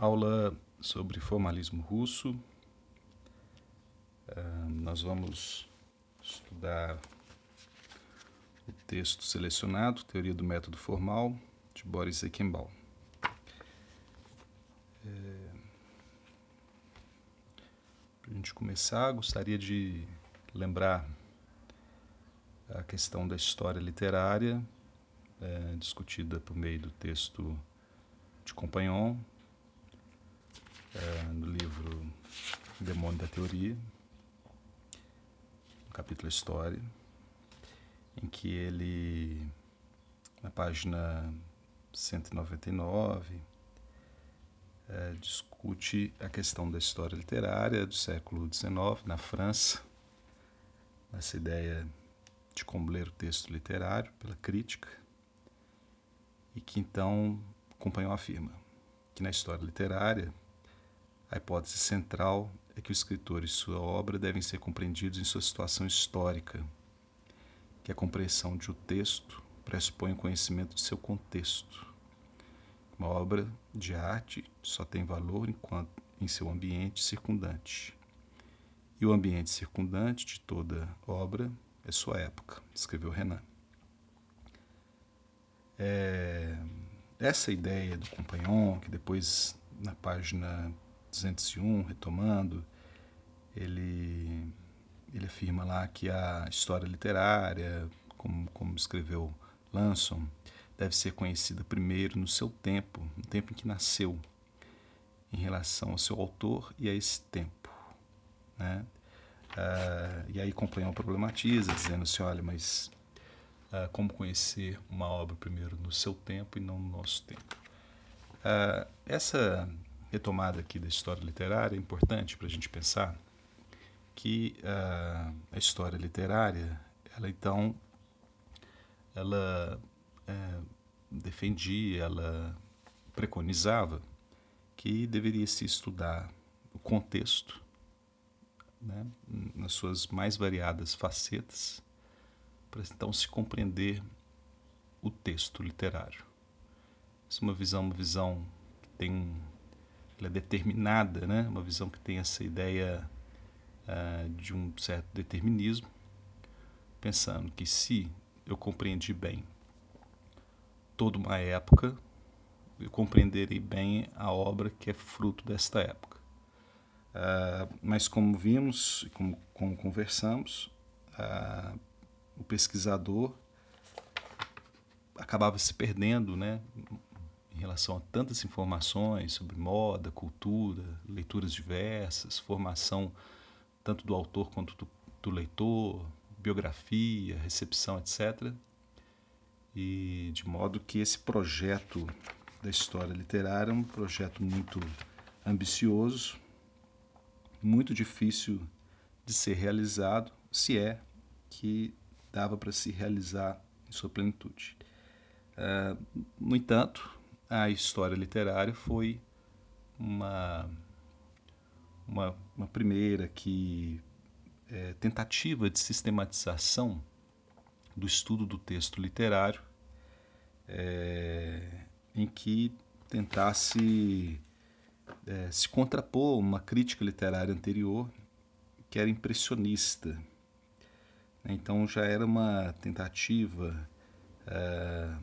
Aula sobre formalismo russo. Uh, nós vamos estudar o texto selecionado, Teoria do Método Formal, de Boris Eichenbaum. É... Para a gente começar, gostaria de lembrar a questão da história literária, é, discutida por meio do texto de Compagnon, é, no livro Demônio da Teoria, no capítulo História, em que ele, na página 199, é, discute a questão da história literária do século XIX na França, essa ideia de como ler o texto literário pela crítica, e que então Compagnon afirma que na história literária a hipótese central é que o escritor e sua obra devem ser compreendidos em sua situação histórica, que a compreensão de um texto pressupõe o conhecimento de seu contexto. Uma obra de arte só tem valor enquanto em seu ambiente circundante. E o ambiente circundante de toda obra é sua época, escreveu Renan. É, essa ideia do Compagnon, que depois na página 201, retomando, ele, ele afirma lá que a história literária, como, como escreveu Lanson, deve ser conhecida primeiro no seu tempo, no tempo em que nasceu, em relação ao seu autor e a esse tempo. Né? Ah, e aí Compagnon problematiza, dizendo assim, olha, mas ah, como conhecer uma obra primeiro no seu tempo e não no nosso tempo? Ah, essa retomada aqui da história literária é importante para a gente pensar que uh, a história literária, ela então, ela é, defendia, ela preconizava que deveria se estudar o contexto, né, nas suas mais variadas facetas, para então se compreender o texto literário. Essa é uma visão, uma visão que tem ela é determinada, né? uma visão que tem essa ideia uh, de um certo determinismo, pensando que se eu compreendi bem toda uma época, eu compreenderei bem a obra que é fruto desta época. Uh, mas como vimos, como, como conversamos, uh, o pesquisador acabava se perdendo, né, em relação a tantas informações sobre moda, cultura, leituras diversas, formação tanto do autor quanto do, do leitor, biografia, recepção, etc. E de modo que esse projeto da história literária é um projeto muito ambicioso, muito difícil de ser realizado, se é que dava para se realizar em sua plenitude. Uh, no entanto, a história literária foi uma, uma, uma primeira que, é, tentativa de sistematização do estudo do texto literário, é, em que tentasse é, se contrapor uma crítica literária anterior que era impressionista. Então já era uma tentativa é,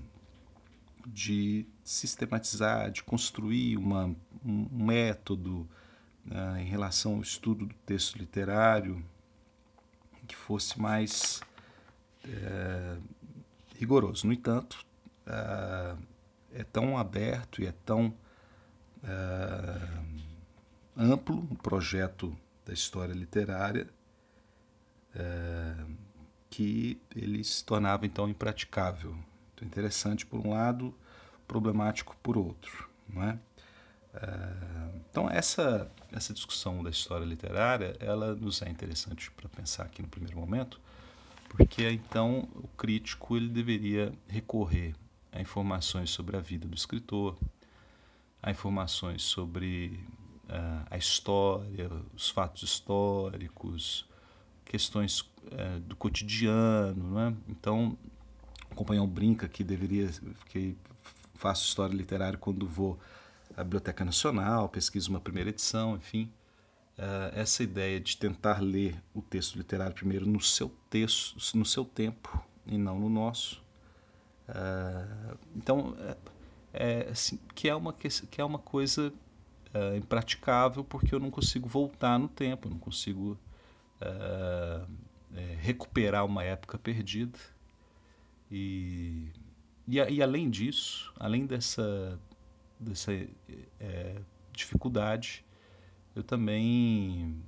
de sistematizar, de construir uma, um método uh, em relação ao estudo do texto literário que fosse mais uh, rigoroso. No entanto, uh, é tão aberto e é tão amplo o projeto da história literária que ele se tornava então impraticável então, interessante por um lado, problemático por outro. Não é? é? então, essa, essa discussão da história literária, ela nos é interessante para pensar aqui no primeiro momento, porque então o crítico ele deveria recorrer a informações sobre a vida do escritor, a informações sobre uh, a história, os fatos históricos, questões uh, do cotidiano, não é? Então o companhão brinca que deveria que faço história literária quando vou a Biblioteca Nacional, pesquiso uma primeira edição, enfim. Uh, essa ideia de tentar ler o texto literário primeiro no seu texto, no seu tempo e não no nosso. Uh, então, é, é, assim, que, é uma, que é uma coisa uh, impraticável porque eu não consigo voltar no tempo, eu não consigo é, recuperar uma época perdida. E, e, e, além disso, além dessa, dessa é, dificuldade, eu também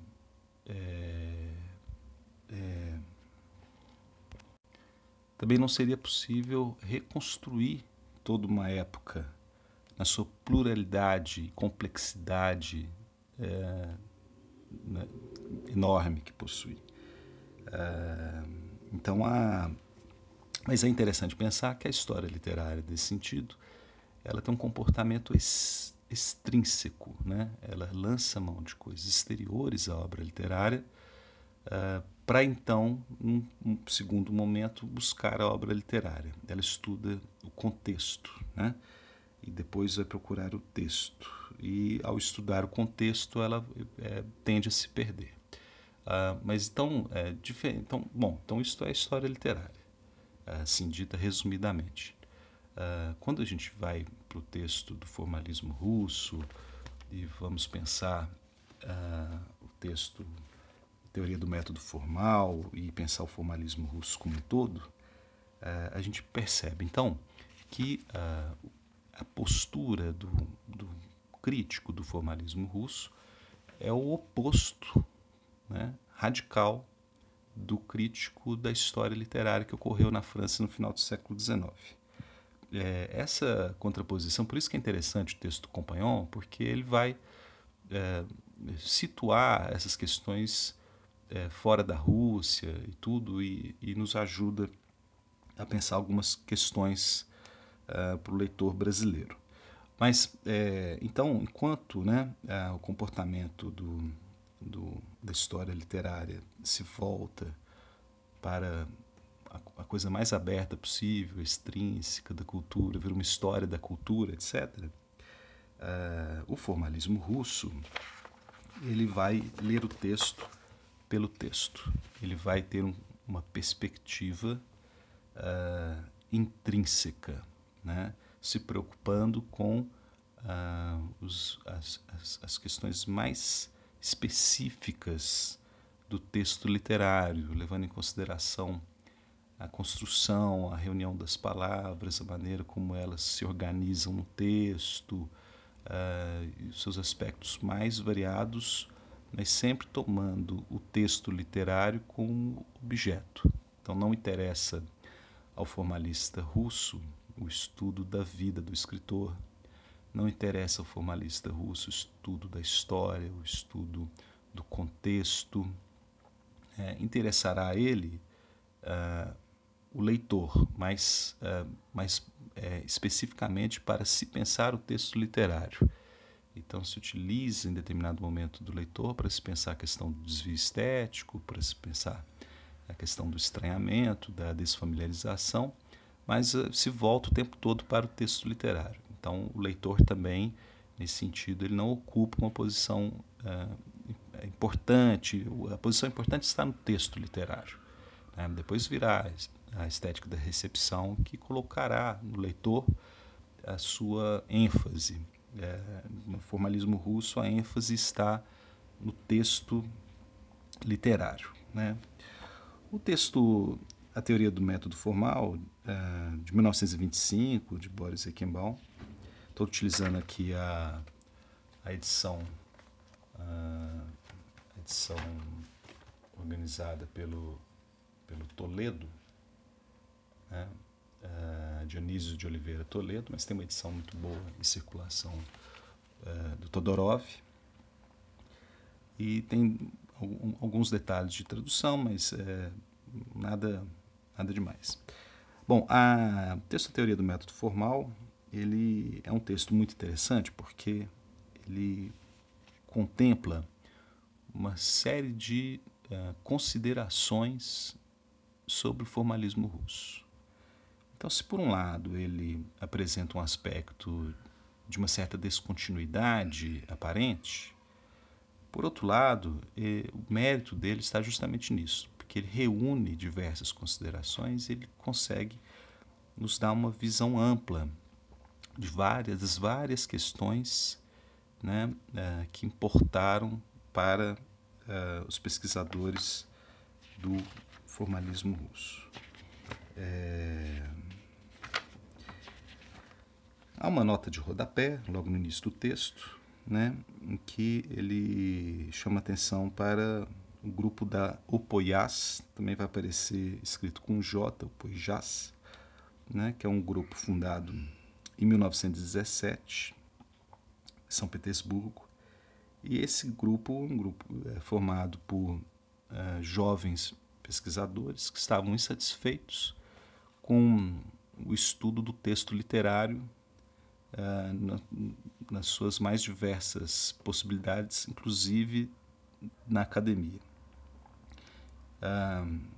é, é, também não seria possível reconstruir toda uma época na sua pluralidade e complexidade é, né, enorme que possui. É, então, a, mas é interessante pensar que a história literária, desse sentido, ela tem um comportamento ex, extrínseco, né? ela lança mão de coisas exteriores à obra literária uh, para então, num, num, segundo momento, buscar a obra literária. Ela estuda o contexto, né? e depois vai procurar o texto. E ao estudar o contexto, ela é, tende a se perder. Uh, mas então, é, então, bom, então isso é a história literária, assim dita resumidamente. Uh, quando a gente vai para o texto do formalismo russo e vamos pensar uh, o texto teoria do método formal e pensar o formalismo russo como um todo, a gente percebe então que a postura do, do, crítico do formalismo russo é o oposto né, radical do crítico da história literária que ocorreu na França no final do século XIX é, essa contraposição, por isso que é interessante o texto do Compagnon, porque ele vai é, situar essas questões é, fora da Rússia e tudo, e, e, nos ajuda a pensar algumas questões é, para o leitor brasileiro. Mas, é, então, enquanto né, é, o comportamento do, do, da história literária se volta para a, a coisa mais aberta possível, extrínseca da cultura, ver uma história da cultura, etc. Uh, eh, o formalismo russo ele vai ler o texto pelo texto. Ele vai ter um, uma perspectiva uh, intrínseca, né? se preocupando com uh, os, as, as, as, questões mais específicas do texto literário, levando em consideração a construção, a reunião das palavras, a maneira como elas se organizam no texto, uh, seus aspectos mais variados, mas sempre tomando o texto literário como objeto. Então não interessa ao formalista russo o estudo da vida do escritor, não interessa ao formalista russo o estudo da história, o estudo do contexto. É, interessará a ele uh, o leitor, mais, uh, especificamente para se pensar o texto literário. Então, se utiliza em determinado momento do leitor para se pensar a questão do desvio estético, para se pensar a questão do estranhamento, da desfamiliarização, mas uh, se volta o tempo todo para o texto literário. Então, o leitor também, nesse sentido, ele não ocupa uma posição uh, importante, a posição importante está no texto literário. Né? Depois virá a estética da recepção, que colocará no leitor a sua ênfase. É, no formalismo russo, a ênfase está no texto literário. Né? O texto A Teoria do Método Formal, é, de 1925, de Boris Eichenbaum, estou utilizando aqui a, a edição a edição organizada pelo, pelo Toledo, né? Uh, Dionísio de Oliveira Toledo, mas tem uma edição muito boa em circulação uh, do Todorov. E tem alguns detalhes de tradução, mas uh, nada, nada demais. Bom, a, texto Teoria do Método Formal ele é um texto muito interessante porque ele contempla uma série de considerações sobre o formalismo russo. Então, se por um lado ele apresenta um aspecto de uma certa descontinuidade aparente. Por outro lado, o mérito dele está justamente nisso, porque ele reúne diversas considerações e ele consegue nos dar uma visão ampla de várias, várias questões né, uh, que importaram para uh, os pesquisadores do formalismo russo. É... Há uma nota de rodapé, logo no início do texto, né, em que ele chama atenção para o grupo da Opoiás, também vai aparecer escrito com J, Opoiás, né, que é um grupo fundado em 1917, em São Petersburgo. E esse grupo, um grupo é, formado por uh, jovens pesquisadores que estavam insatisfeitos com o estudo do texto literário uh, na, nas suas mais diversas possibilidades, inclusive na academia. Uh,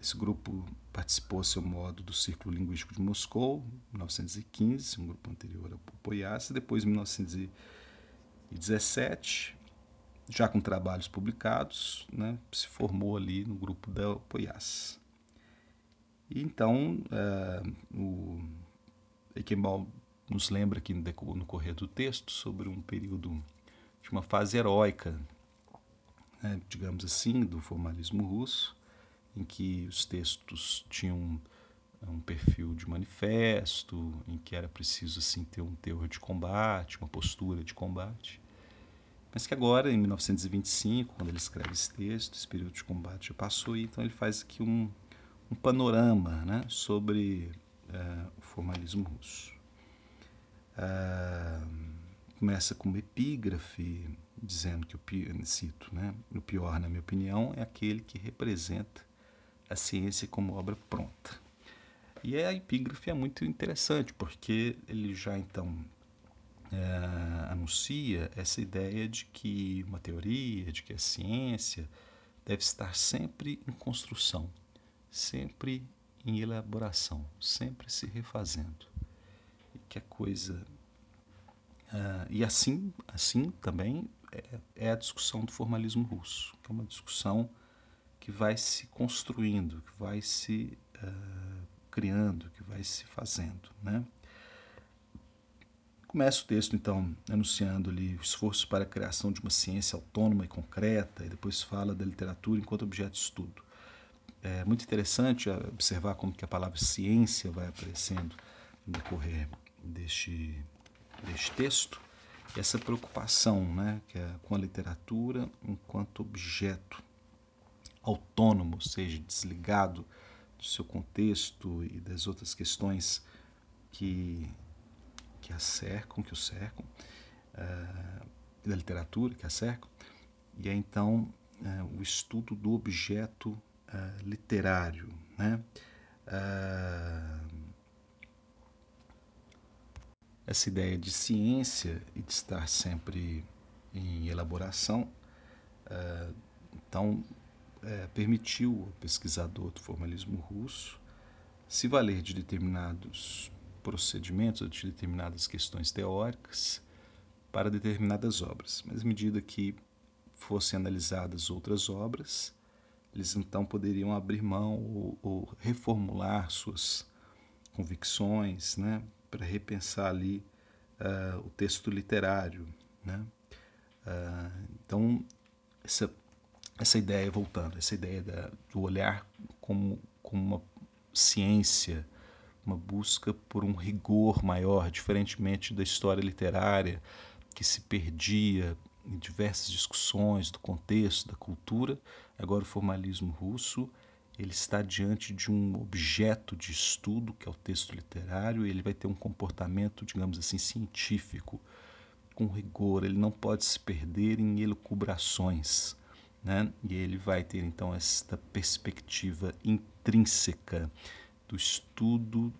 esse grupo participou, a seu modo, do Círculo Linguístico de Moscou, em 1915, um grupo anterior ao Poiás, e depois, em 1917, já com trabalhos publicados, né, se formou ali no grupo da Poiás. E então, uh, o Equembal nos lembra aqui no, no correr do texto sobre um período de uma fase heróica, né, digamos assim, do formalismo russo, em que os textos tinham um perfil de manifesto, em que era preciso assim ter um teor de combate, uma postura de combate. Mas que agora, em 1925, quando ele escreve esse texto, esse período de combate já passou, e então ele faz aqui um, um panorama né, sobre uh, o formalismo russo. Uh, começa com uma epígrafe dizendo que o cito, né, o pior, na minha opinião, é aquele que representa a ciência como obra pronta. E a epígrafe é muito interessante, porque ele já então é, anuncia essa ideia de que uma teoria, de que a ciência deve estar sempre em construção, sempre em elaboração, sempre se refazendo. E que a coisa. Uh, e assim, assim também é, é, a discussão do formalismo russo, que é uma discussão que vai se construindo, que vai se uh, criando, que vai se fazendo. Né? Começa o texto, então, anunciando ali o esforço para a criação de uma ciência autônoma e concreta, e depois fala da literatura enquanto objeto de estudo. É muito interessante observar como que a palavra ciência vai aparecendo no decorrer deste, deste texto, essa preocupação né, que é com a literatura enquanto objeto autônomo, seja, desligado do seu contexto e das outras questões que, que a cercam, que o cercam, uh, da literatura que a cercam, e é então uh, o estudo do objeto uh, literário. Né? essa ideia de ciência e de estar sempre em elaboração, então é, permitiu ao pesquisador do formalismo russo se valer de determinados procedimentos, de determinadas questões teóricas para determinadas obras. Mas à medida que fossem analisadas outras obras, eles então poderiam abrir mão ou, ou reformular suas convicções, né, para repensar ali uh, o texto literário, né? Uh, então essa essa ideia, voltando, essa ideia da, do olhar como, como uma ciência, uma busca por um rigor maior, diferentemente da história literária, que se perdia em diversas discussões do contexto, da cultura, agora o formalismo russo ele está diante de um objeto de estudo, que é o texto literário, e ele vai ter um comportamento, digamos assim, científico, com rigor, ele não pode se perder em elucubrações né? E ele vai ter então esta perspectiva intrínseca do estudo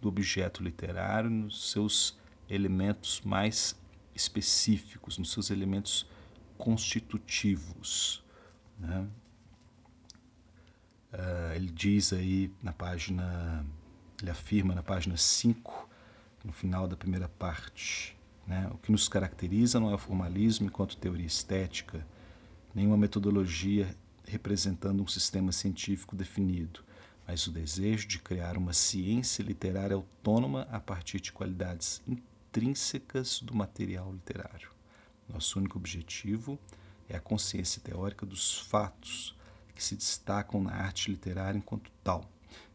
do objeto literário nos seus elementos mais específicos, nos seus elementos constitutivos. Né? Uh, ele diz aí na página, ele afirma na página 5, no final da primeira parte Né? O que nos caracteriza não é o formalismo enquanto teoria estética, nenhuma metodologia representando um sistema científico definido, mas o desejo de criar uma ciência literária autônoma a partir de qualidades intrínsecas do material literário. Nosso único objetivo é a consciência teórica dos fatos que se destacam na arte literária enquanto tal.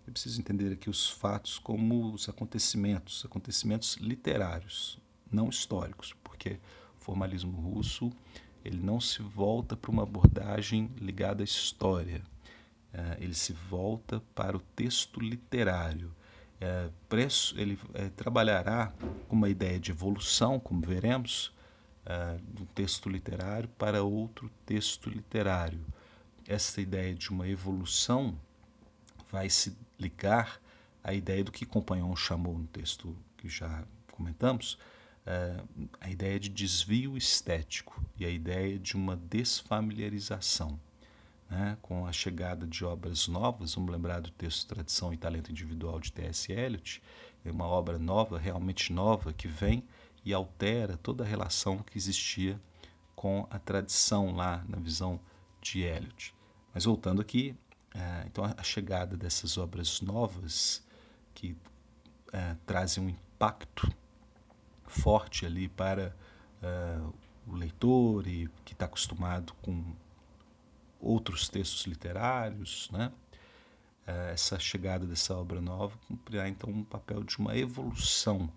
Eu preciso entender aqui os fatos como os acontecimentos, acontecimentos literários, não históricos, porque o formalismo russo ele não se volta para uma abordagem ligada à história, é, ele se volta para o texto literário. É, ele é, trabalhará com uma ideia de evolução, como veremos, de um texto literário para outro texto literário. Essa ideia de uma evolução vai se ligar à ideia do que Compagnon chamou no texto que já comentamos, a ideia de desvio estético e a ideia de uma desfamiliarização. Né? Com a chegada de obras novas, vamos lembrar do texto Tradição e Talento Individual de T.S. Eliot, é uma obra nova, realmente nova, que vem e altera toda a relação que existia com a tradição lá na visão de Eliot. Mas voltando aqui, é, então a chegada dessas obras novas que é, trazem um impacto forte ali para uh, o leitor e que está acostumado com outros textos literários, né? Uh, essa chegada dessa obra nova cumprirá então um papel de uma evolução,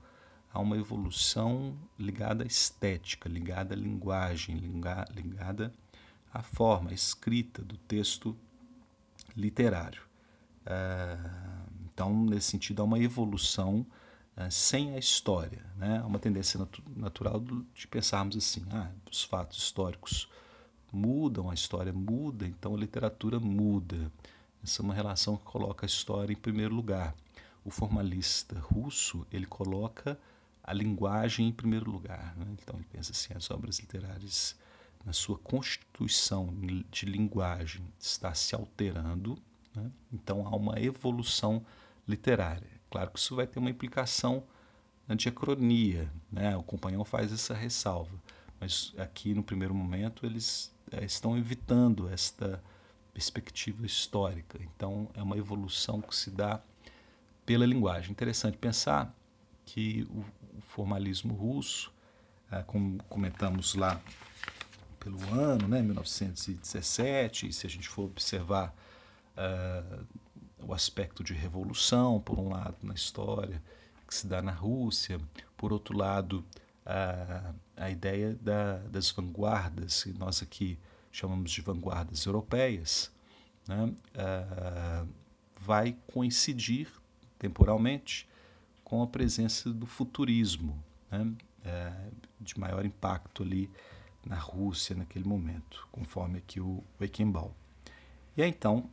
há uma evolução ligada à estética, ligada à linguagem, ligada à forma, à escrita do texto literário. Uh, então, nesse sentido, há uma evolução sem a história. Né? Há uma tendência natu natural de pensarmos assim: ah, os fatos históricos mudam, a história muda, então a literatura muda. Essa é uma relação que coloca a história em primeiro lugar. O formalista russo ele coloca a linguagem em primeiro lugar. Né? Então ele pensa assim: as obras literárias na sua constituição de linguagem está se alterando, né? então há uma evolução literária. Claro que isso vai ter uma implicação na diacronia, né? o companhão faz essa ressalva, mas aqui no primeiro momento eles é, estão evitando esta perspectiva histórica. Então é uma evolução que se dá pela linguagem. Interessante pensar que o, o formalismo russo, é, como comentamos lá pelo ano, né, 1917, e se a gente for observar uh, o aspecto de revolução, por um lado, na história que se dá na Rússia, por outro lado, uh, a ideia da, das vanguardas, que nós aqui chamamos de vanguardas europeias, né, vai coincidir temporalmente com a presença do futurismo, né, de maior impacto ali na Rússia naquele momento, conforme aqui o Weichenbaum. E aí, então,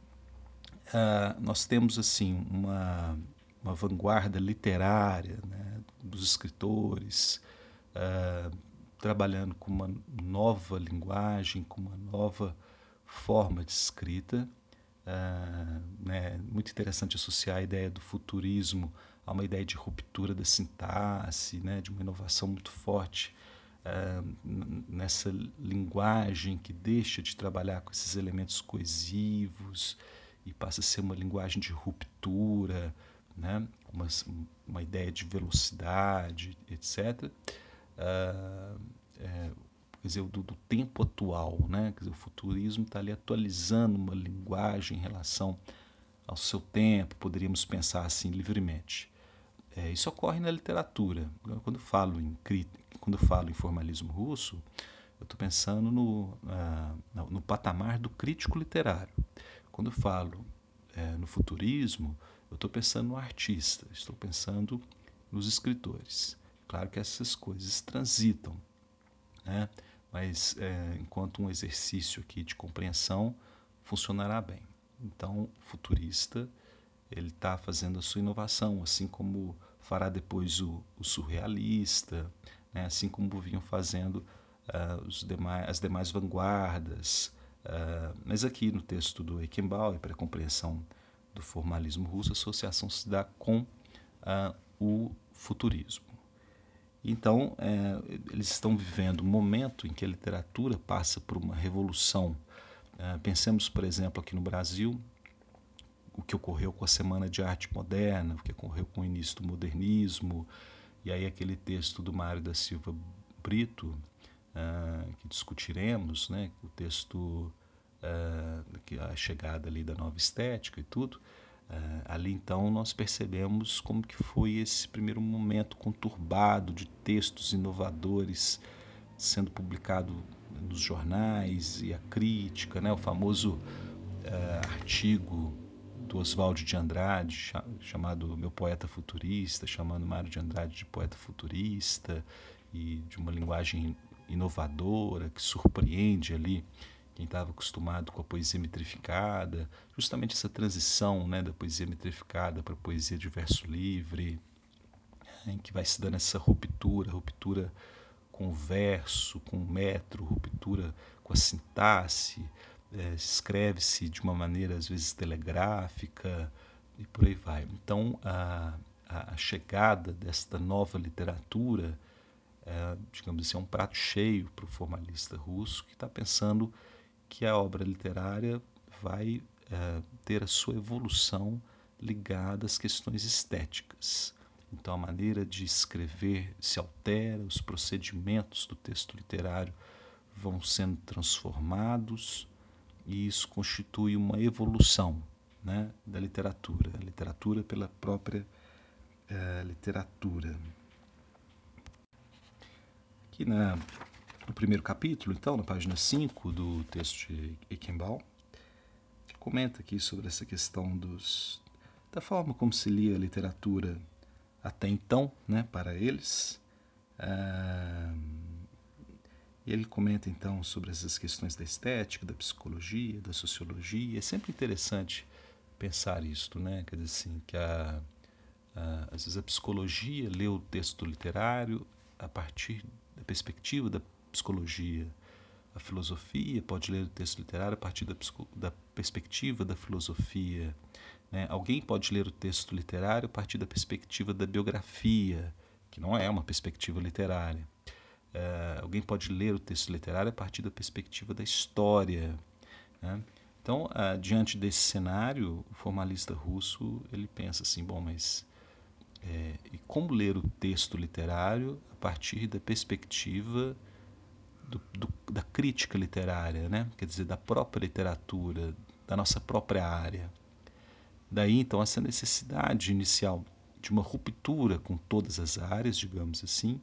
uh, nós temos assim uma, uma vanguarda literária né, dos escritores, uh, trabalhando com uma nova linguagem, com uma nova forma de escrita. Uh, né, muito interessante associar a ideia do futurismo a uma ideia de ruptura da sintaxe, né, de uma inovação muito forte uh, nessa linguagem que deixa de trabalhar com esses elementos coesivos e passa a ser uma linguagem de ruptura, né? uma, uma ideia de velocidade, etc. Uh, é, quer dizer, do, do, tempo atual, né? Quer dizer, o futurismo está ali atualizando uma linguagem em relação ao seu tempo, poderíamos pensar assim livremente. É, isso ocorre na literatura. Quando eu falo em, quando eu falo em formalismo russo, eu estou pensando no, no patamar do crítico literário. Quando eu falo é, no futurismo, eu estou pensando no artista, estou pensando nos escritores. Claro que essas coisas transitam, né? mas é, enquanto um exercício aqui de compreensão funcionará bem. Então, o futurista ele está fazendo a sua inovação, assim como fará depois o, o surrealista, né? assim como vinham fazendo uh, demais, as demais vanguardas. Uh, mas aqui no texto do Eichenbauer, para a compreensão do formalismo russo, a associação se dá com uh, o futurismo. Então, é, eles estão vivendo um momento em que a literatura passa por uma revolução. É, pensemos, por exemplo, aqui no Brasil, o que ocorreu com a Semana de Arte Moderna, o que ocorreu com o início do modernismo, e aí aquele texto do Mário da Silva Brito, uh, que discutiremos, né, o texto, uh, a chegada ali da nova estética e tudo, Uh, ali então nós percebemos como que foi esse primeiro momento conturbado de textos inovadores sendo publicado nos jornais e a crítica, né, o famoso artigo do Oswald de Andrade chamado Meu Poeta Futurista, chamando Mário de Andrade de poeta futurista e de uma linguagem inovadora que surpreende ali quem estava acostumado com a poesia metrificada, justamente essa transição né, da poesia metrificada para a poesia de verso livre, em que vai se dando essa ruptura, ruptura com o verso, com o metro, ruptura com a sintaxe, é, escreve-se de uma maneira às vezes telegráfica e por aí vai. Então a, a chegada desta nova literatura, é, digamos assim, é um prato cheio para o formalista russo que está pensando que a obra literária vai é, ter a sua evolução ligada às questões estéticas. Então, a maneira de escrever se altera, os procedimentos do texto literário vão sendo transformados e isso constitui uma evolução né, da literatura, a literatura pela própria é, literatura. Aqui na no primeiro capítulo, então, na página 5 do texto de Ekenbaum, que comenta aqui sobre essa questão dos, da forma como se lia a literatura até então, né, para eles. Ah, ele comenta então sobre essas questões da estética, da psicologia, da sociologia. É sempre interessante pensar isto, né? Quer dizer assim, que a, a, às vezes a psicologia lê o texto literário a partir da perspectiva da psicologia. A filosofia pode ler o texto literário a partir da, da perspectiva da filosofia. Né? Alguém pode ler o texto literário a partir da perspectiva da biografia, que não é uma perspectiva literária. É, alguém pode ler o texto literário a partir da perspectiva da história. Né? Então, ah, diante desse cenário, o formalista russo ele pensa assim, bom, mas é, e como ler o texto literário a partir da perspectiva do, do, da crítica literária, né? quer dizer, da própria literatura, da nossa própria área. Daí, então, essa necessidade inicial de uma ruptura com todas as áreas, digamos assim,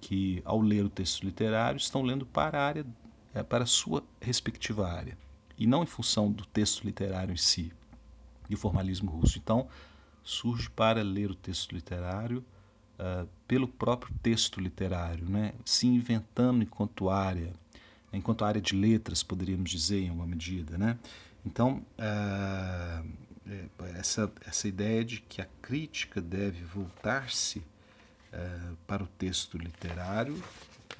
que ao ler o texto literário estão lendo para a área, é, para a sua respectiva área, e não em função do texto literário em si, e o formalismo russo. Então, surge para ler o texto literário uh, pelo próprio texto literário, né? se inventando enquanto área, enquanto área de letras, poderíamos dizer, em uma medida. Né? Então, uh, essa, essa ideia de que a crítica deve voltar-se uh, para o texto literário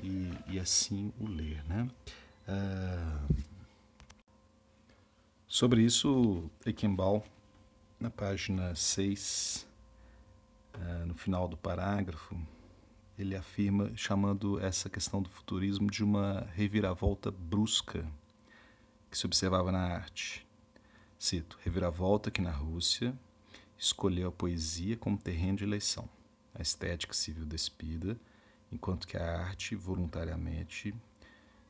e, e, assim o ler. Né? sobre isso, Ekenbaum, na página 6, no final do parágrafo, ele afirma, chamando essa questão do futurismo de uma reviravolta brusca que se observava na arte. Cito: reviravolta que na Rússia escolheu a poesia como terreno de eleição, a estética civil despida, enquanto que a arte voluntariamente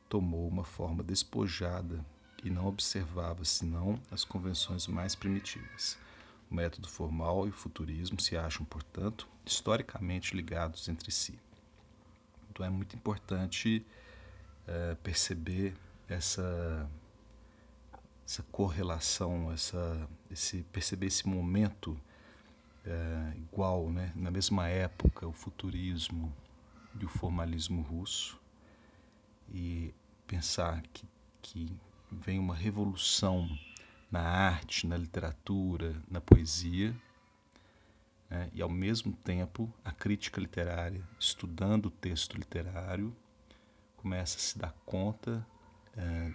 tomou uma forma despojada e não observava senão as convenções mais primitivas. Método formal e o futurismo se acham, portanto, historicamente ligados entre si. Então é muito importante é, perceber essa, essa correlação, essa, esse, perceber esse momento é, igual, né? na mesma época, o futurismo e o formalismo russo, e pensar que, que vem uma revolução na arte, na literatura, na poesia, né? e ao mesmo tempo a crítica literária, estudando o texto literário, começa a se dar conta é,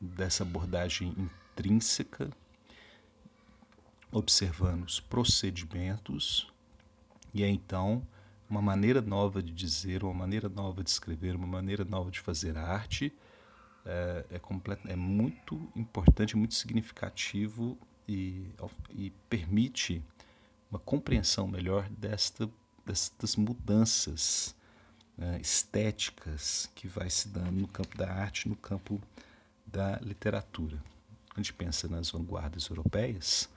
dessa abordagem intrínseca, observando os procedimentos, e é então uma maneira nova de dizer, uma maneira nova de escrever, uma maneira nova de fazer arte. É, é, complet, é muito importante, muito significativo e, e permite uma compreensão melhor desta, destas mudanças né, estéticas que vai se dando no campo da arte, no campo da literatura. A gente pensa nas vanguardas europeias,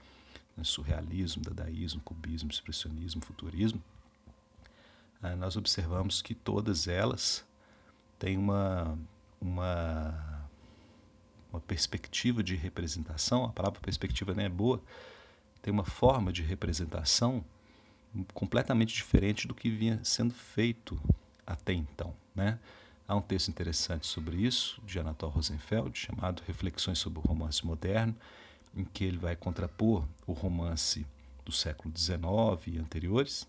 né, surrealismo, dadaísmo, cubismo, expressionismo, futurismo, ah, nós observamos que todas elas têm uma, uma, uma perspectiva de representação, a palavra perspectiva nem é boa, tem uma forma de representação completamente diferente do que vinha sendo feito até então. Né? Há um texto interessante sobre isso, de Anatol Rosenfeld, chamado Reflexões sobre o Romance Moderno, em que ele vai contrapor o romance do século XIX e anteriores,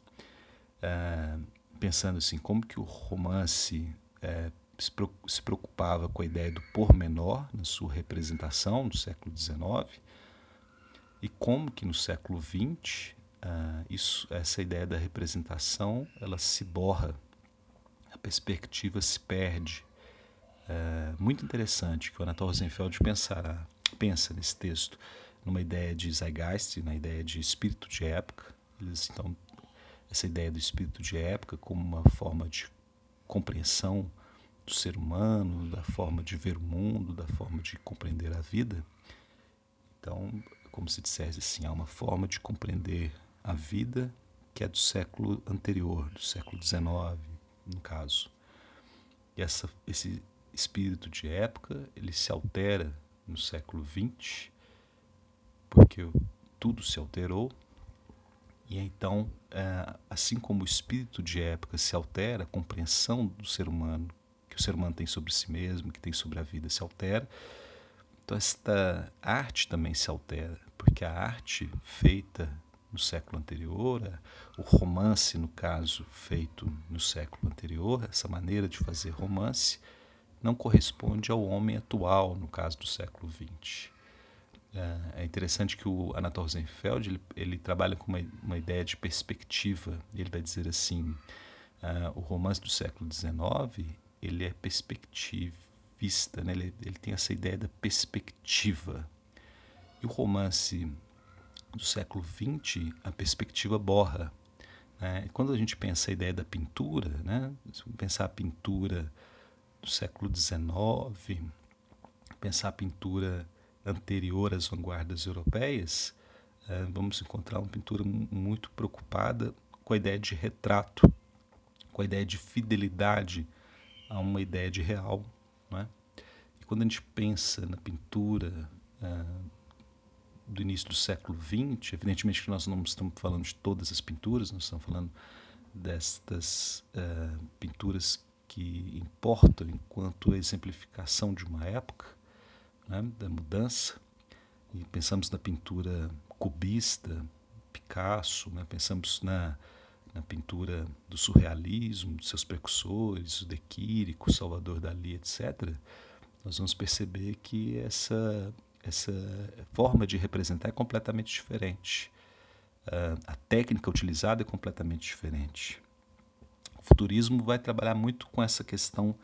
uh, pensando assim, como que o romance uh, se preocupava com a ideia do pormenor na sua representação no século XIX e como que no século XX uh, isso, essa ideia da representação ela se borra, a perspectiva se perde. Uh, muito interessante que o Anatol Rosenfeld pensará, pensa nesse texto numa ideia de zeitgeist, na ideia de espírito de época. Eles então essa ideia do espírito de época como uma forma de compreensão do ser humano, da forma de ver o mundo, da forma de compreender a vida. Então, como se dissesse assim, há uma forma de compreender a vida que é do século anterior, do século XIX, no caso. E essa, esse espírito de época, ele se altera no século XX, porque tudo se alterou, e então, é, assim como o espírito de época se altera, a compreensão do ser humano, o ser humano tem sobre si mesmo, que tem sobre a vida, se altera, então esta arte também se altera, porque a arte feita no século anterior, o romance, no caso, feito no século anterior, essa maneira de fazer romance, não corresponde ao homem atual, no caso do século XX. É, é interessante que o Anatol Rosenfeld ele, ele trabalha com uma, uma, ideia de perspectiva. Ele vai dizer assim: uh, o romance do século XIX ele é perspectivista, né? ele, ele tem essa ideia da perspectiva. E o romance do século XX, a perspectiva borra. Né? Quando a gente pensa a ideia da pintura, né? pensar a pintura do século XIX, pensar a pintura anterior às vanguardas europeias, é, vamos encontrar uma pintura muito preocupada com a ideia de retrato, com a ideia de fidelidade a uma ideia de real. Não é? E quando a gente pensa na pintura é, do início do século XX, evidentemente que nós não estamos falando de todas as pinturas, nós estamos falando destas é, pinturas que importam enquanto exemplificação de uma época, né, da mudança. E pensamos na pintura cubista, Picasso, né, pensamos na, na pintura do surrealismo, de seus precursores, o De Quirico, Salvador Dali, etc., nós vamos perceber que essa, essa forma de representar é completamente diferente. Uh, a técnica utilizada é completamente diferente. O futurismo vai trabalhar muito com essa questão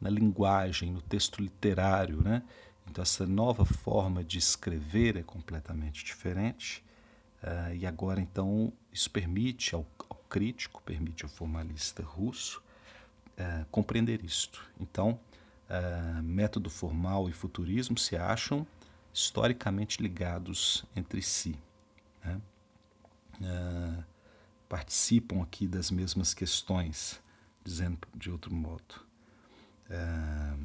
na linguagem, no texto literário, né? Então, essa nova forma de escrever é completamente diferente. Uh, e agora, então, isso permite ao, crítico, permite ao formalista russo uh, compreender isto. Então, uh, método formal e futurismo se acham historicamente ligados entre si. Né? participam aqui das mesmas questões, dizendo de outro modo.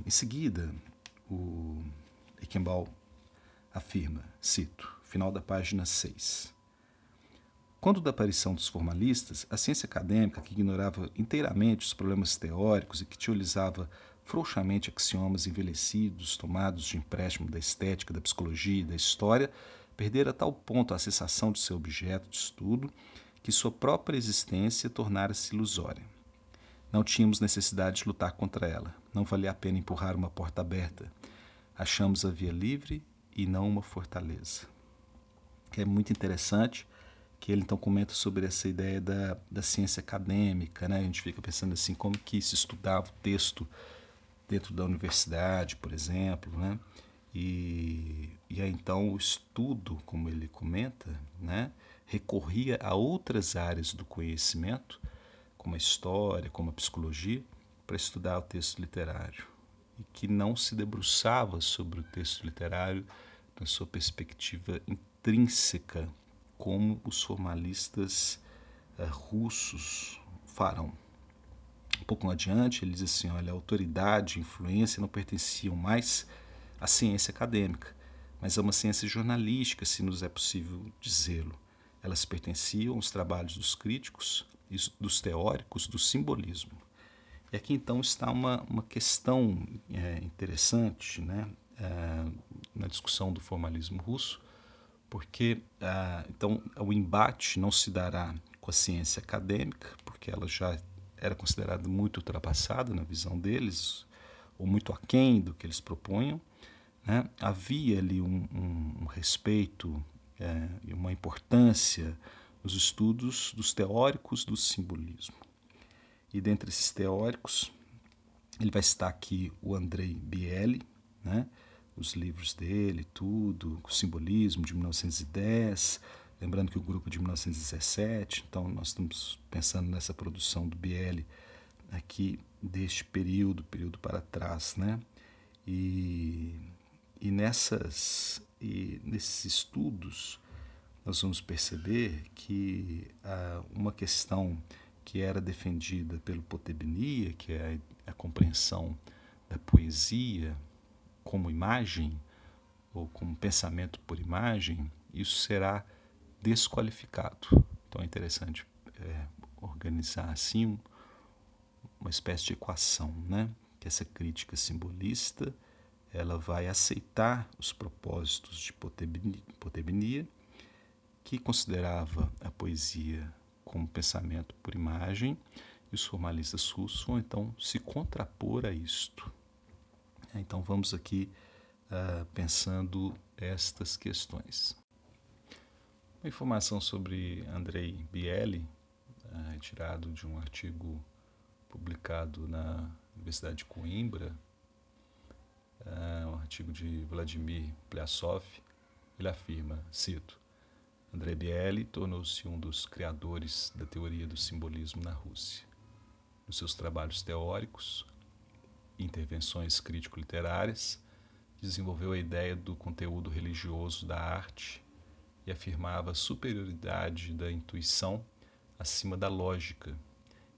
em seguida, o Equembal afirma, cito, final da página 6. Quando da aparição dos formalistas, a ciência acadêmica, que ignorava inteiramente os problemas teóricos e que teorizava frouxamente axiomas envelhecidos, tomados de empréstimo da estética, da psicologia e da história, perdera a tal ponto a cessação de seu objeto de estudo que sua própria existência tornara-se ilusória. Não tínhamos necessidade de lutar contra ela. Não valia a pena empurrar uma porta aberta achamos a via livre e não uma fortaleza. É muito interessante que ele então comenta sobre essa ideia da, da ciência acadêmica, né? A gente fica pensando assim, como que se estudava o texto dentro da universidade, por exemplo, né? E, e aí então o estudo, como ele comenta, né, recorria a outras áreas do conhecimento, como a história, como a psicologia, para estudar o texto literário e que não se debruçava sobre o texto literário na sua perspectiva intrínseca, como os formalistas uh, russos farão. Um pouco adiante, ele diz assim: olha, a autoridade e influência não pertenciam mais à ciência acadêmica, mas a uma ciência jornalística, se nos é possível dizê-lo. Elas pertenciam aos trabalhos dos críticos, dos teóricos do simbolismo. E aqui então está uma, uma questão é, interessante né, é, na discussão do formalismo russo, porque é, então o embate não se dará com a ciência acadêmica, porque ela já era considerada muito ultrapassada na visão deles, ou muito aquém do que eles propunham. Né? Havia ali um, um, um respeito é, e uma importância nos estudos dos teóricos do simbolismo. E dentre esses teóricos, ele vai citar aqui o Andrei Bieli, né? Os livros dele, tudo, o simbolismo de 1910, lembrando que o grupo é de 1917, então nós estamos pensando nessa produção do Bieli aqui deste período, período para trás, né? E, e nessas e nesses estudos nós vamos perceber que ah, uma questão que era defendida pelo Potebnia, que é a, a compreensão da poesia como imagem ou como pensamento por imagem, isso será desqualificado. Então é interessante é, organizar assim uma espécie de equação, né? Que essa crítica simbolista ela vai aceitar os propósitos de Potebnia, que considerava a poesia como pensamento por imagem, e os formalistas russos vão então se contrapor a isto. Então vamos aqui uh, pensando estas questões. Uma informação sobre Andrei Bieli, uh, retirado de um artigo publicado na Universidade de Coimbra, uh, um artigo de Vladimir Plyasov, ele afirma, cito, André Bieli tornou-se um dos criadores da teoria do simbolismo na Rússia. Nos seus trabalhos teóricos intervenções crítico-literárias, desenvolveu a ideia do conteúdo religioso da arte e afirmava a superioridade da intuição acima da lógica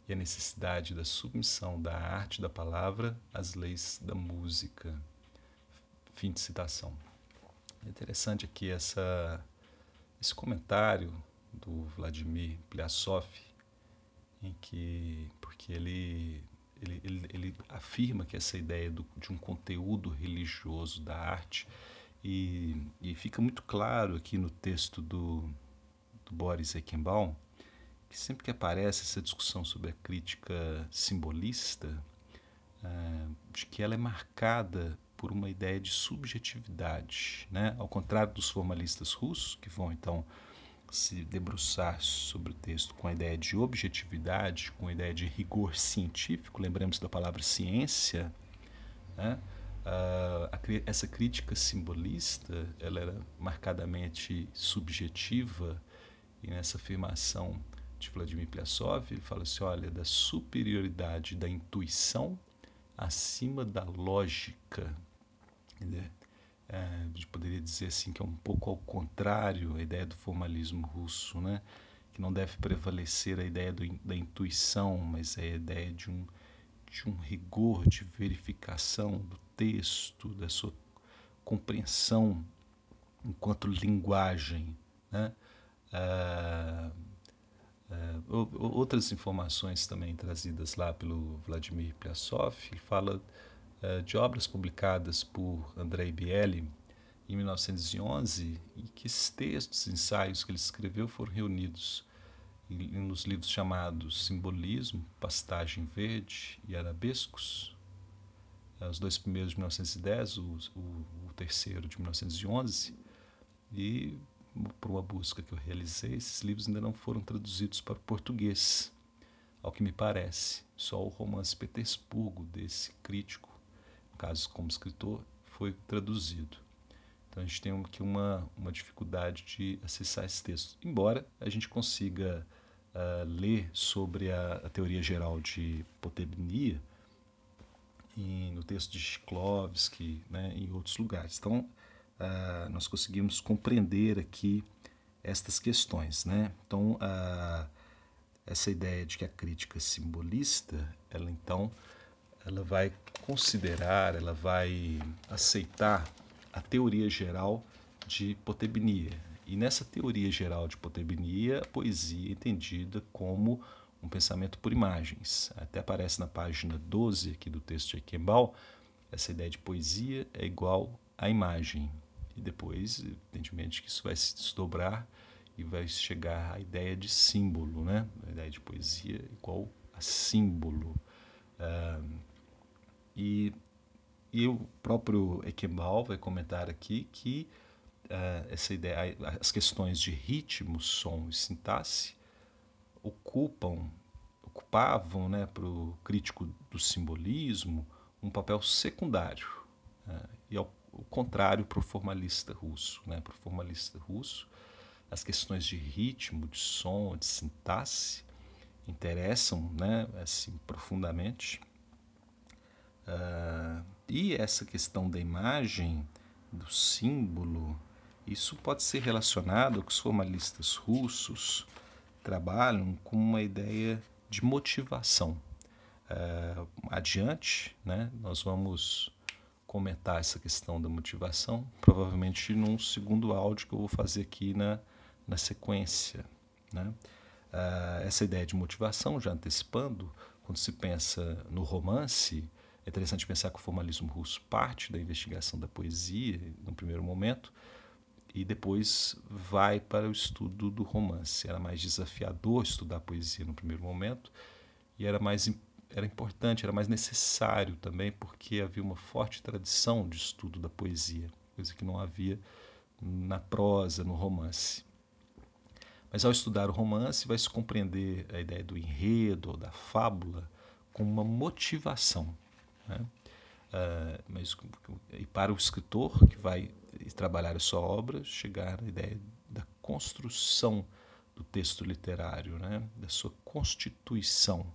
e a necessidade da submissão da arte da palavra às leis da música. Fim de citação. É interessante aqui essa esse comentário do Vladimir Plyasov, em que, porque ele, ele, ele, ele afirma que essa ideia do, de um conteúdo religioso da arte, e, e fica muito claro aqui no texto do, do Boris Eichenbaum, que sempre que aparece essa discussão sobre a crítica simbolista, é, de que ela é marcada por uma ideia de subjetividade, né? ao contrário dos formalistas russos, que vão então se debruçar sobre o texto com a ideia de objetividade, com a ideia de rigor científico, lembramos da palavra ciência, né? Uh, a, essa crítica simbolista ela era marcadamente subjetiva e nessa afirmação de Vladimir Plyasov ele fala assim, olha, da superioridade da intuição acima da lógica né? É, a gente poderia dizer assim que é um pouco ao contrário a ideia do formalismo russo, né? que não deve prevalecer a ideia do, da intuição, mas é a ideia de um, de um rigor de verificação do texto, da sua compreensão enquanto linguagem. Né? Ah, ah, outras informações também trazidas lá pelo Vladimir Plyasov, ele fala eh, de obras publicadas por Andrei Bieli em 1911 e que esses textos, ensaios que ele escreveu foram reunidos nos livros chamados Simbolismo, Pastagem Verde e Arabescos, eh, os dois primeiros de 1910, o, o, o terceiro de 1911, e por uma busca que eu realizei, esses livros ainda não foram traduzidos para o português, ao que me parece. Só o romance Petersburgo desse crítico, caso como escritor, foi traduzido. Então a gente tem aqui uma, uma dificuldade de acessar esse texto. Embora a gente consiga uh, ler sobre a, a, teoria geral de Potebnia e no texto de Shklovsky, né, em outros lugares. Então uh, nós conseguimos compreender aqui estas questões. Né? Então uh, essa ideia de que a crítica simbolista, ela então ela vai considerar, ela vai aceitar a teoria geral de Potebnia. E nessa teoria geral de Potebnia, a poesia é entendida como um pensamento por imagens. Até aparece na página 12 aqui do texto de Eikenbal, essa ideia de poesia é igual à imagem. E depois, evidentemente, que isso vai se desdobrar e vai chegar à ideia de símbolo, né? A ideia de poesia igual a símbolo. Uh, e, e o próprio Equembal vai comentar aqui que uh, essa ideia, as questões de ritmo, som e sintaxe ocupam, ocupavam, né, para o crítico do simbolismo, um papel secundário. Uh, e ao o contrário para o formalista russo. Né? Para o formalista russo, as questões de ritmo, de som, de sintaxe interessam né, assim, profundamente. Uh, e essa questão da imagem, do símbolo, isso pode ser relacionado ao que os formalistas russos trabalham com uma ideia de motivação. Uh, adiante, né, nós vamos comentar essa questão da motivação, provavelmente num segundo áudio que eu vou fazer aqui na, na sequência. Né? Uh, essa ideia de motivação, já antecipando, quando se pensa no romance, é interessante pensar que o formalismo russo parte da investigação da poesia, no primeiro momento, e depois vai para o estudo do romance. Era mais desafiador estudar poesia no primeiro momento e era mais era importante, era mais necessário também, porque havia uma forte tradição de estudo da poesia, coisa que não havia na prosa, no romance. Mas ao estudar o romance, vai se compreender a ideia do enredo ou da fábula como uma motivação. Né? Uh, mas, e para o escritor que vai trabalhar a sua obra, chegar à ideia da construção do texto literário, né? da sua constituição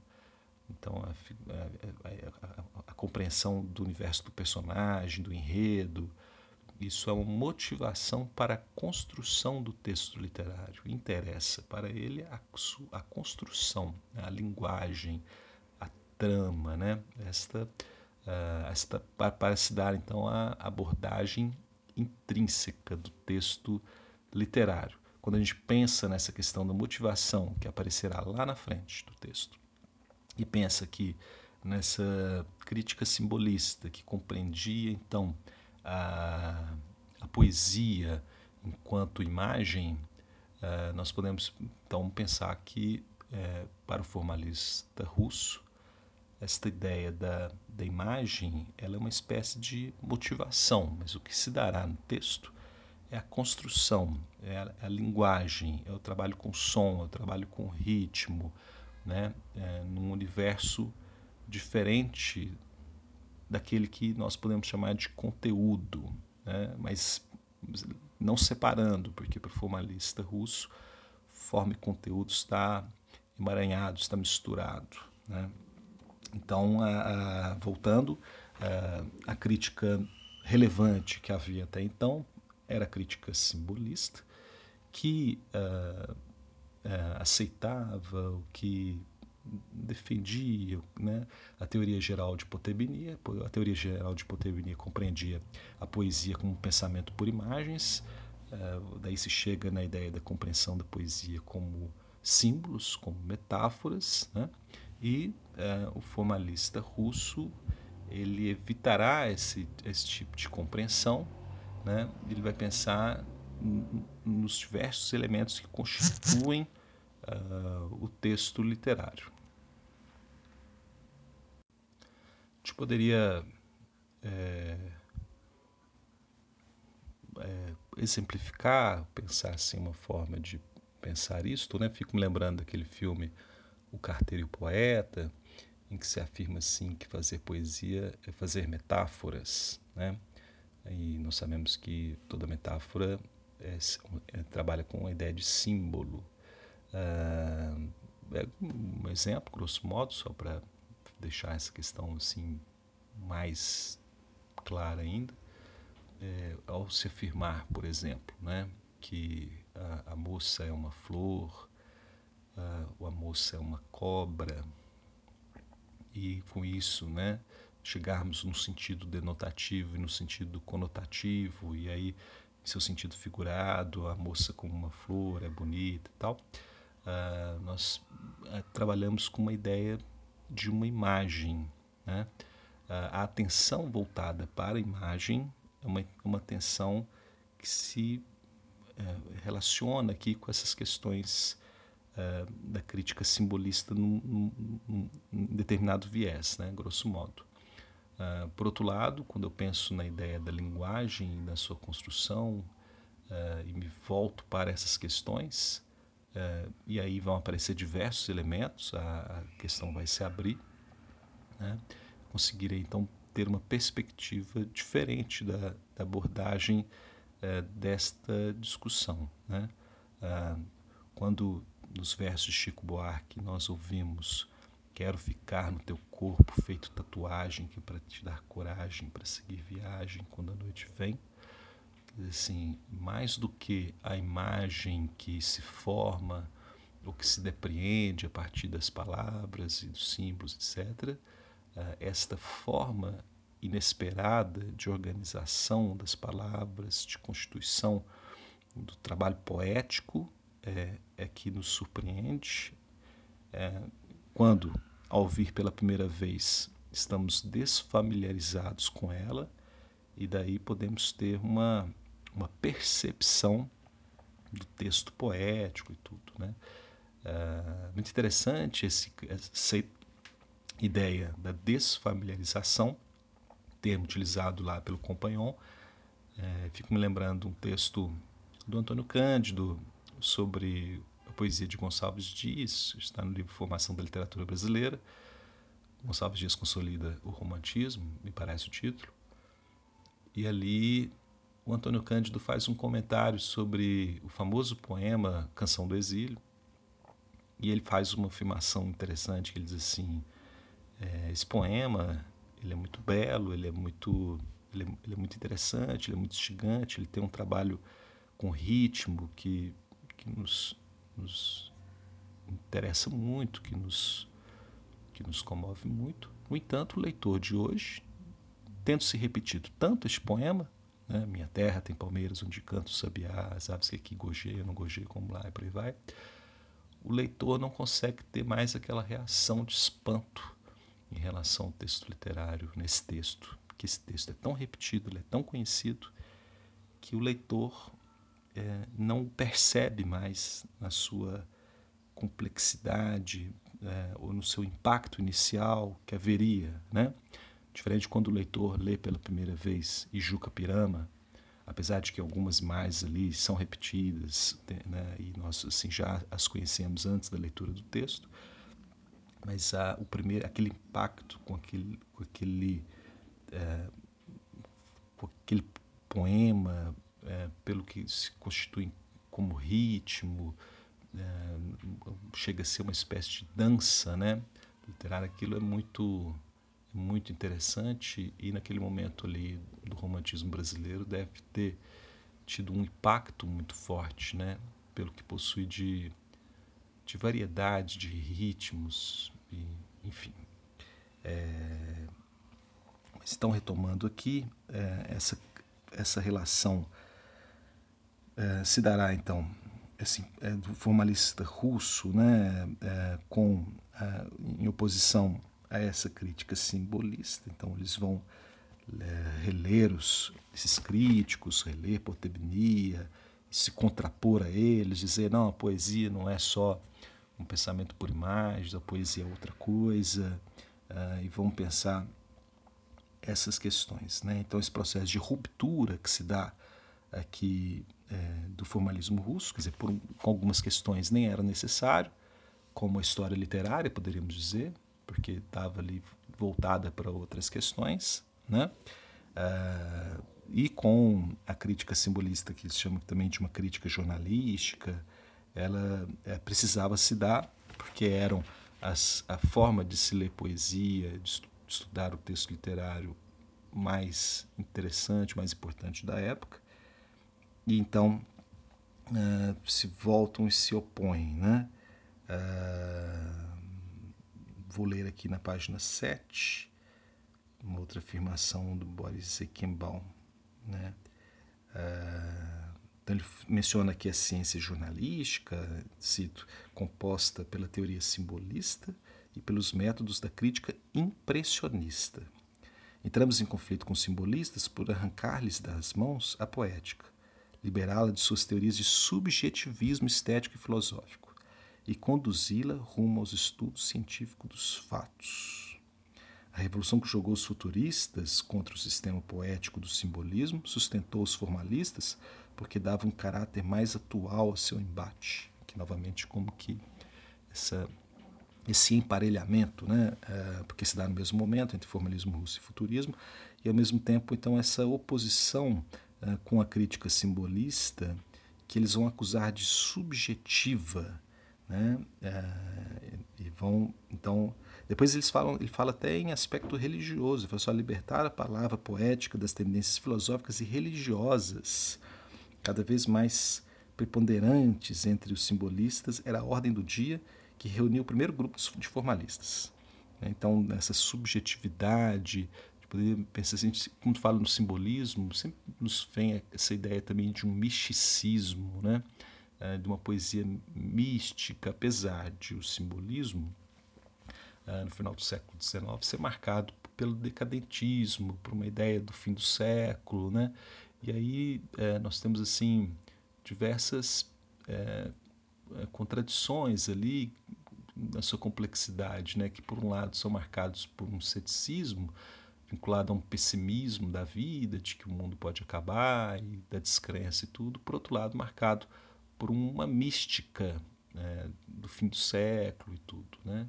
então, a, a, a, a, compreensão do universo do personagem, do enredo, isso é uma motivação para a construção do texto literário. Interessa para ele a, construção, né? a linguagem, a trama, né? esta, esta, para, se dar então a abordagem intrínseca do texto literário. Quando a gente pensa nessa questão da motivação que aparecerá lá na frente do texto, e pensa que nessa crítica simbolista que compreendia então a, a poesia enquanto imagem, uh, nós podemos então pensar que uh, para o formalista russo esta ideia da, da imagem ela é uma espécie de motivação, mas o que se dará no texto é a construção, é a, é a linguagem, é o trabalho com som, é o trabalho com ritmo, né, é, num universo diferente daquele que nós podemos chamar de conteúdo, né, mas não separando, porque para o formalista russo, forma e conteúdo está emaranhado, está misturado. Né? Então, a, a, voltando, a, a crítica relevante que havia até então era a crítica simbolista, que uh, é, aceitava, o que defendia né, a teoria geral de Potebnia. A teoria geral de Potebnia compreendia a poesia como pensamento por imagens, é, daí se chega na ideia da compreensão da poesia como símbolos, como metáforas, né? E é, o formalista russo ele evitará esse, esse tipo de compreensão, né? ele vai pensar nos diversos elementos que constituem uh, o texto literário. A gente poderia é, é, exemplificar, pensar assim uma forma de pensar isto, né? Fico me lembrando daquele filme O Carteiro e o Poeta, em que se afirma assim que fazer poesia é fazer metáforas, né? E nós sabemos que toda metáfora é, é, trabalha com a ideia de símbolo. Ah, é um exemplo, grosso modo, só para deixar essa questão assim mais clara ainda, é, ao se afirmar, por exemplo, né, que a, a moça é uma flor, a, a moça é uma cobra, e com isso, né, chegarmos no sentido denotativo e no sentido conotativo, e aí, em seu sentido figurado, a moça como uma flor é bonita e tal, uh, nós uh, trabalhamos com uma ideia de uma imagem. Né? Uh, a atenção voltada para a imagem é uma, uma atenção que se eh, relaciona aqui com essas questões uh, da crítica simbolista num, num, num, determinado viés, né, grosso modo. Uh, por outro lado, quando eu penso na ideia da linguagem, na sua construção, uh, e me volto para essas questões, e aí vão aparecer diversos elementos, a, a questão vai se abrir, né, conseguirei então ter uma perspectiva diferente da, da abordagem desta discussão. Né? quando nos versos de Chico Buarque nós ouvimos quero ficar no teu corpo feito tatuagem que para te dar coragem para seguir viagem quando a noite vem. Assim mais do que a imagem que se forma ou que se depreende a partir das palavras e dos símbolos etc eh, esta forma inesperada de organização das palavras de constituição do trabalho poético é, é que nos surpreende é, quando, ao ouvir pela primeira vez, estamos desfamiliarizados com ela e daí podemos ter uma, uma percepção do texto poético e tudo. Né? É, muito interessante esse, essa ideia da desfamiliarização, termo utilizado lá pelo Compagnon. É, fico me lembrando um texto do Antônio Cândido, sobre a poesia de Gonçalves Dias, está no livro Formação da Literatura Brasileira. Gonçalves Dias consolida o romantismo, me parece o título. E ali o Antônio Cândido faz um comentário sobre o famoso poema Canção do Exílio. E ele faz uma afirmação interessante, que ele diz assim, é, esse poema ele é muito belo, ele é muito, ele é, ele é muito interessante, ele é muito instigante, ele tem um trabalho com ritmo que que nos, nos interessa muito, que nos, que nos comove muito. No entanto, o leitor de hoje, tendo se repetido tanto este poema, né, Minha terra tem palmeiras onde canto sabiá, as aves que aqui gojeiam, não gojeiam como lá e por aí vai, o leitor não consegue ter mais aquela reação de espanto em relação ao texto literário, nesse texto, que esse texto é tão repetido, ele é tão conhecido, que o leitor é, não percebe mais na sua complexidade é, ou no seu impacto inicial que haveria, né? Diferente quando o leitor lê pela primeira vez Ijuca Pirama, apesar de que algumas imagens ali são repetidas, né, e nós assim já as conhecemos antes da leitura do texto, mas a, o primeiro, aquele impacto com aquele, com aquele, é, com aquele poema é, pelo que se constitui como ritmo, é, chega a ser uma espécie de dança, né? Literária, aquilo é muito, muito interessante e naquele momento ali do romantismo brasileiro deve ter tido um impacto muito forte, né? Pelo que possui de, de variedade de ritmos, e, enfim. É, estão retomando aqui é, essa, essa relação é, se dará então é, do formalista russo, né, é, com é, em oposição a essa crítica simbolista. Então eles vão reler os, esses críticos, reler Potebnia, se contrapor a eles, dizer não, a poesia não é só um pensamento por imagens, a poesia é outra coisa, e vão pensar essas questões. Né? Então esse processo de ruptura que se dá aqui é, do formalismo russo, quer dizer, por, com algumas questões nem era necessário, como a história literária, poderíamos dizer, porque estava ali voltada para outras questões, né? Uh, e com a crítica simbolista, que se chama também de uma crítica jornalística, ela é, precisava se dar, porque eram as, a forma de se ler poesia, de estudar o texto literário mais interessante, mais importante da época. E então uh, se voltam e se opõem. Né? Uh, vou ler aqui na página 7 uma outra afirmação do Boris Zekenbaum. Né? Uh, ele menciona aqui a ciência jornalística, cito, composta pela teoria simbolista e pelos métodos da crítica impressionista. Entramos em conflito com simbolistas por arrancar-lhes das mãos a poética, liberá-la de suas teorias de subjetivismo estético e filosófico e conduzi-la rumo aos estudos científicos dos fatos. A revolução que jogou os futuristas contra o sistema poético do simbolismo sustentou os formalistas porque dava um caráter mais atual ao seu embate, que novamente como que essa esse emparelhamento, né, uh, porque se dá no mesmo momento entre formalismo russo e futurismo, e ao mesmo tempo então essa oposição com a crítica simbolista que eles vão acusar de subjetiva, né, uh, e vão então depois eles falam, ele fala até em aspecto religioso, ele fala só libertar a palavra poética das tendências filosóficas e religiosas, cada vez mais preponderantes entre os simbolistas, era a ordem do dia que reuniu o primeiro grupo de formalistas. Então, essa subjetividade, de poder pensar assim, quando fala no simbolismo, sempre nos vem essa ideia também de um misticismo, né? É, de uma poesia mística, apesar de o simbolismo, é, no final do século XIX, ser marcado pelo decadentismo, por uma ideia do fim do século, né? E aí é, nós temos assim diversas é, é, contradições ali na sua complexidade, né, que por um lado são marcados por um ceticismo vinculado a um pessimismo da vida, de que o mundo pode acabar e da descrença e tudo, por outro lado marcado por uma mística né, do fim do século e tudo, né?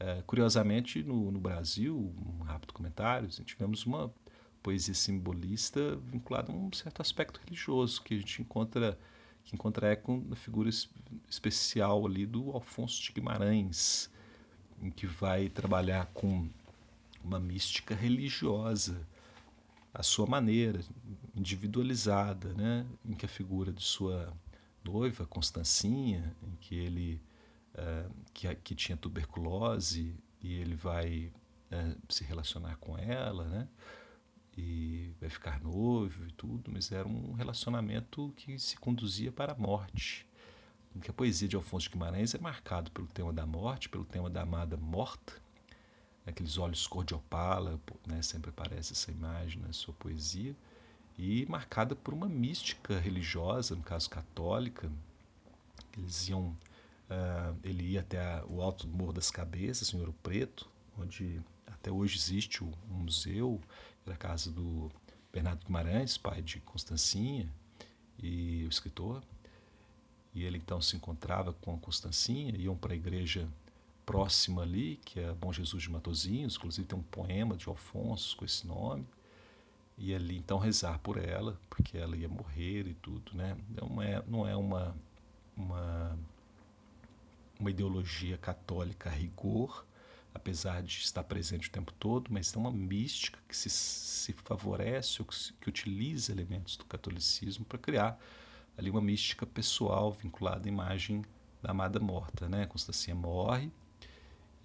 É, curiosamente, no, no, Brasil, um rápido comentário, assim, tivemos uma poesia simbolista vinculada a um certo aspecto religioso que a gente encontra que encontra eco na figura especial ali do Alfonso de Guimarães, em que vai trabalhar com uma mística religiosa, à sua maneira, individualizada, né? em que a figura de sua noiva, Constancinha, em que ele uh, que, que tinha tuberculose e ele vai uh, se relacionar com ela, né? e vai ficar noivo e tudo, mas era um relacionamento que se conduzia para a morte. Porque a poesia de Alfonso de Guimarães é marcado pelo tema da morte, pelo tema da amada morta, aqueles olhos cor de opala, né, sempre aparece essa imagem na sua poesia, e marcada por uma mística religiosa, no caso católica, eles iam, uh, ele ia até a, o alto do Morro das Cabeças, em Ouro Preto, onde até hoje existe um museu da casa do Bernardo Guimarães, pai de Constancinha, e o escritor. E ele então se encontrava com a Constancinha, iam para a igreja próxima ali, que é Bom Jesus de Matozinhos, inclusive tem um poema de Alfonso com esse nome. E ali então rezar por ela, porque ela ia morrer e tudo, né? Não é, não é uma, uma, uma ideologia católica a rigor, apesar de estar presente o tempo todo, mas tem uma mística que se, se favorece ou que, que utiliza elementos do catolicismo para criar ali uma mística pessoal vinculada à imagem da amada morta, né? Constancinha morre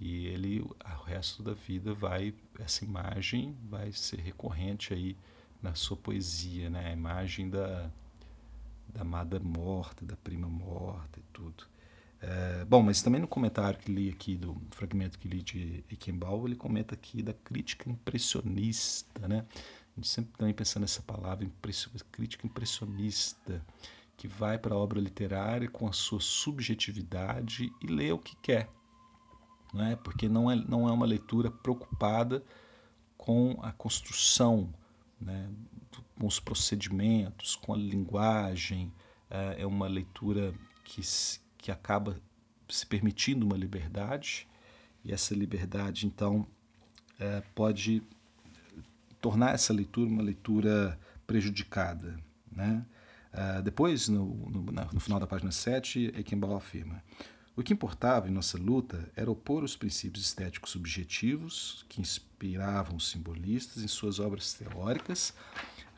e ele, o resto da vida vai essa imagem vai ser recorrente aí na sua poesia, né? A imagem da da amada morta, da prima morta e tudo. É, bom, mas também no comentário que li aqui, do fragmento que li de Ekenbaum, ele comenta aqui da crítica impressionista, né? A gente sempre também pensando nessa palavra, crítica impressionista, que vai para a obra literária com a sua subjetividade e lê o que quer, não é? porque não é, não é uma leitura preocupada com a construção, né? com os procedimentos, com a linguagem. É, é uma leitura que, que acaba se permitindo uma liberdade, e essa liberdade, então, é, pode tornar essa leitura uma leitura prejudicada. Né? Uh, depois, no, no, no, final da página 7, Eckenbaugh afirma: O que importava em nossa luta era opor os princípios estéticos subjetivos que inspiravam os simbolistas em suas obras teóricas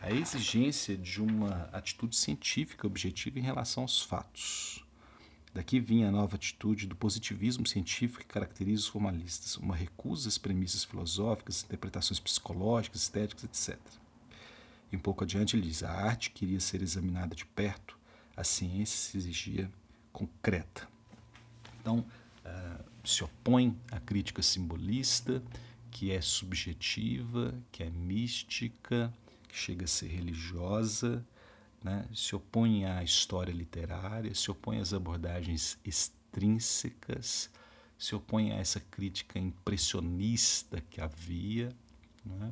à exigência de uma atitude científica objetiva em relação aos fatos. Daqui vinha a nova atitude do positivismo científico que caracteriza os formalistas, uma recusa às premissas filosóficas, interpretações psicológicas, estéticas, etc. E um pouco adiante ele diz: a arte queria ser examinada de perto, a ciência se exigia concreta. Então, uh, se opõe à crítica simbolista, que é subjetiva, que é mística, que chega a ser religiosa, né, se opõe à história literária, se opõe às abordagens extrínsecas, se opõe a essa crítica impressionista que havia. Né?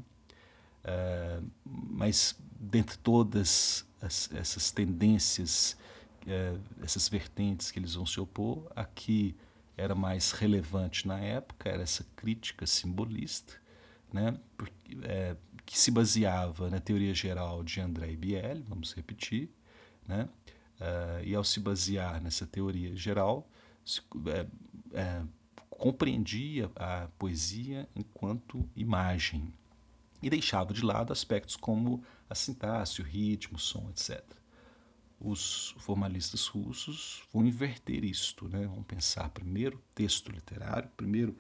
Uh, mas, dentre todas as, essas tendências, uh, essas vertentes que eles vão se opor, a que era mais relevante na época era essa crítica simbolista, né? Porque, é, que se baseava na teoria geral de André Biel, vamos repetir, né? Uh, e ao se basear nessa teoria geral, se, é, é, compreendia a poesia enquanto imagem e deixava de lado aspectos como a sintaxe, o ritmo, o som, etc. Os formalistas russos vão inverter isto, né? vão pensar primeiro o texto literário, primeiro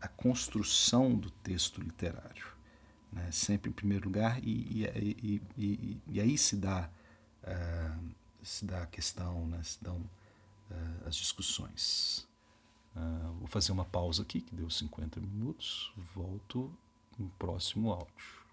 a construção do texto literário né, sempre em primeiro lugar, e, e, e, e aí se dá, uh, se dá a questão, né, se dão uh, as discussões. Uh, vou fazer uma pausa aqui, que deu 50 minutos, volto no próximo áudio.